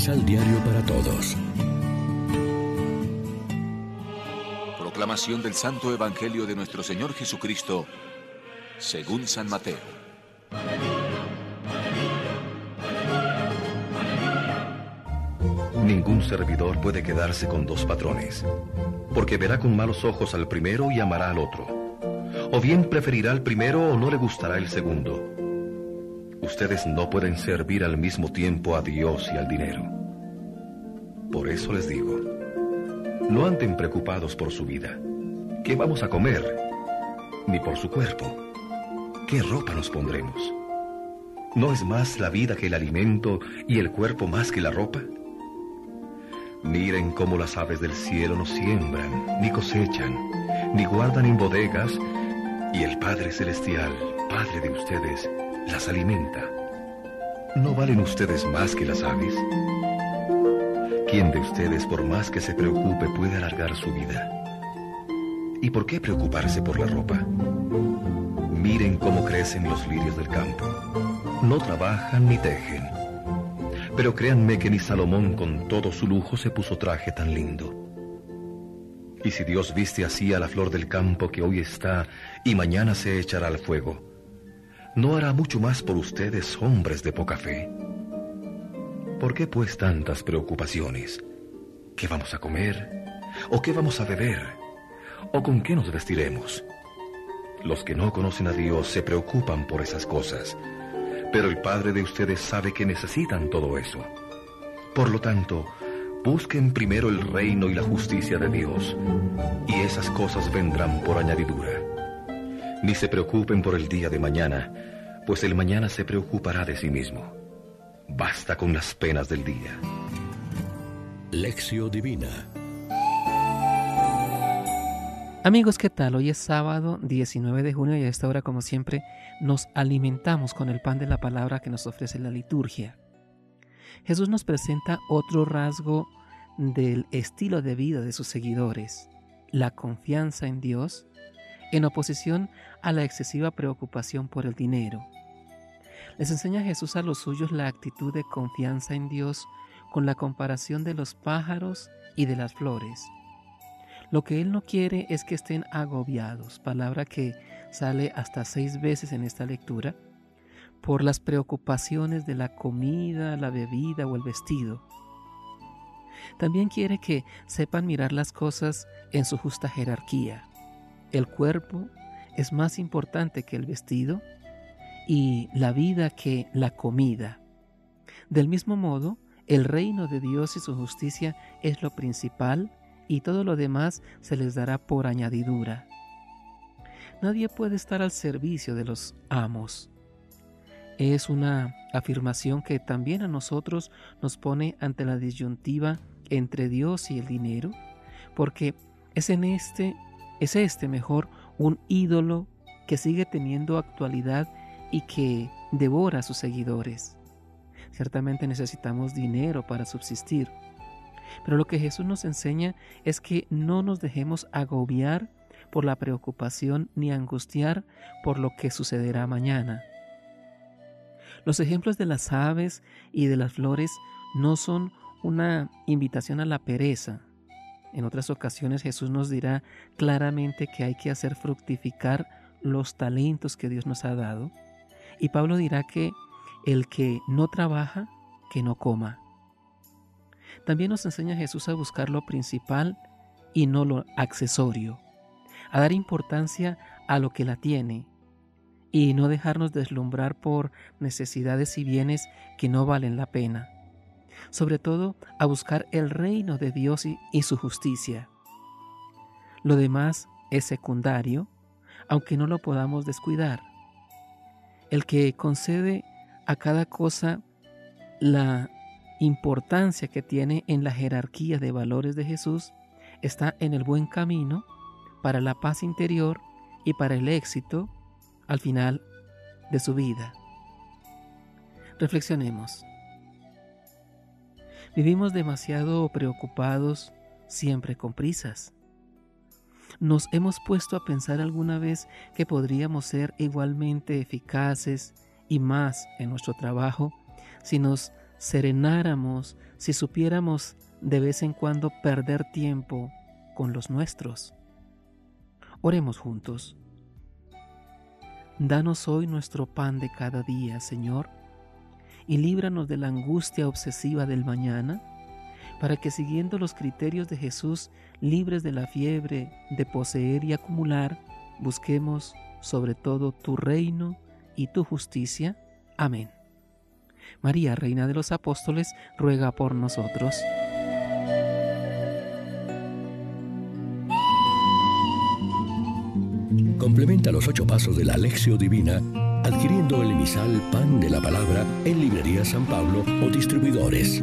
Misal Diario para Todos. Proclamación del Santo Evangelio de nuestro Señor Jesucristo, según San Mateo. Ningún servidor puede quedarse con dos patrones, porque verá con malos ojos al primero y amará al otro. O bien preferirá al primero o no le gustará el segundo. Ustedes no pueden servir al mismo tiempo a Dios y al dinero. Por eso les digo, no anden preocupados por su vida. ¿Qué vamos a comer? Ni por su cuerpo. ¿Qué ropa nos pondremos? ¿No es más la vida que el alimento y el cuerpo más que la ropa? Miren cómo las aves del cielo no siembran, ni cosechan, ni guardan en bodegas, y el Padre Celestial, Padre de ustedes, las alimenta. ¿No valen ustedes más que las aves? ¿Quién de ustedes, por más que se preocupe, puede alargar su vida? ¿Y por qué preocuparse por la ropa? Miren cómo crecen los lirios del campo. No trabajan ni tejen. Pero créanme que ni Salomón con todo su lujo se puso traje tan lindo. Y si Dios viste así a la flor del campo que hoy está y mañana se echará al fuego, ¿no hará mucho más por ustedes, hombres de poca fe? ¿Por qué pues tantas preocupaciones? ¿Qué vamos a comer? ¿O qué vamos a beber? ¿O con qué nos vestiremos? Los que no conocen a Dios se preocupan por esas cosas, pero el Padre de ustedes sabe que necesitan todo eso. Por lo tanto, busquen primero el reino y la justicia de Dios, y esas cosas vendrán por añadidura. Ni se preocupen por el día de mañana, pues el mañana se preocupará de sí mismo. Basta con las penas del día. Lección Divina Amigos, ¿qué tal? Hoy es sábado 19 de junio y a esta hora, como siempre, nos alimentamos con el pan de la palabra que nos ofrece la liturgia. Jesús nos presenta otro rasgo del estilo de vida de sus seguidores, la confianza en Dios en oposición a la excesiva preocupación por el dinero. Les enseña Jesús a los suyos la actitud de confianza en Dios con la comparación de los pájaros y de las flores. Lo que Él no quiere es que estén agobiados, palabra que sale hasta seis veces en esta lectura, por las preocupaciones de la comida, la bebida o el vestido. También quiere que sepan mirar las cosas en su justa jerarquía. El cuerpo es más importante que el vestido y la vida que la comida. Del mismo modo, el reino de Dios y su justicia es lo principal y todo lo demás se les dará por añadidura. Nadie puede estar al servicio de los amos. Es una afirmación que también a nosotros nos pone ante la disyuntiva entre Dios y el dinero, porque es en este es este mejor un ídolo que sigue teniendo actualidad y que devora a sus seguidores. Ciertamente necesitamos dinero para subsistir, pero lo que Jesús nos enseña es que no nos dejemos agobiar por la preocupación ni angustiar por lo que sucederá mañana. Los ejemplos de las aves y de las flores no son una invitación a la pereza, en otras ocasiones Jesús nos dirá claramente que hay que hacer fructificar los talentos que Dios nos ha dado. Y Pablo dirá que el que no trabaja, que no coma. También nos enseña Jesús a buscar lo principal y no lo accesorio, a dar importancia a lo que la tiene y no dejarnos deslumbrar por necesidades y bienes que no valen la pena sobre todo a buscar el reino de Dios y, su justicia. Lo demás es secundario, aunque no lo podamos descuidar. El que concede a cada cosa la importancia que tiene en la jerarquía de valores de Jesús está en el buen camino para la paz interior y para el éxito al final de su vida. Reflexionemos. Vivimos demasiado preocupados, siempre con prisas. ¿Nos hemos puesto a pensar alguna vez que podríamos ser igualmente eficaces y más en nuestro trabajo si nos serenáramos si supiéramos de vez en cuando perder tiempo con los nuestros. Oremos juntos. Danos hoy nuestro pan de cada día, Señor, y líbranos de la angustia obsesiva del mañana, para que siguiendo los criterios de Jesús, libres de la fiebre de poseer y acumular, busquemos sobre todo tu reino y tu justicia. Amén. María, Reina de los Apóstoles, ruega por nosotros. Complementa los ocho pasos de la Alexio Divina adquiriendo el emisal Pan de la Palabra en Librería San Pablo o distribuidores.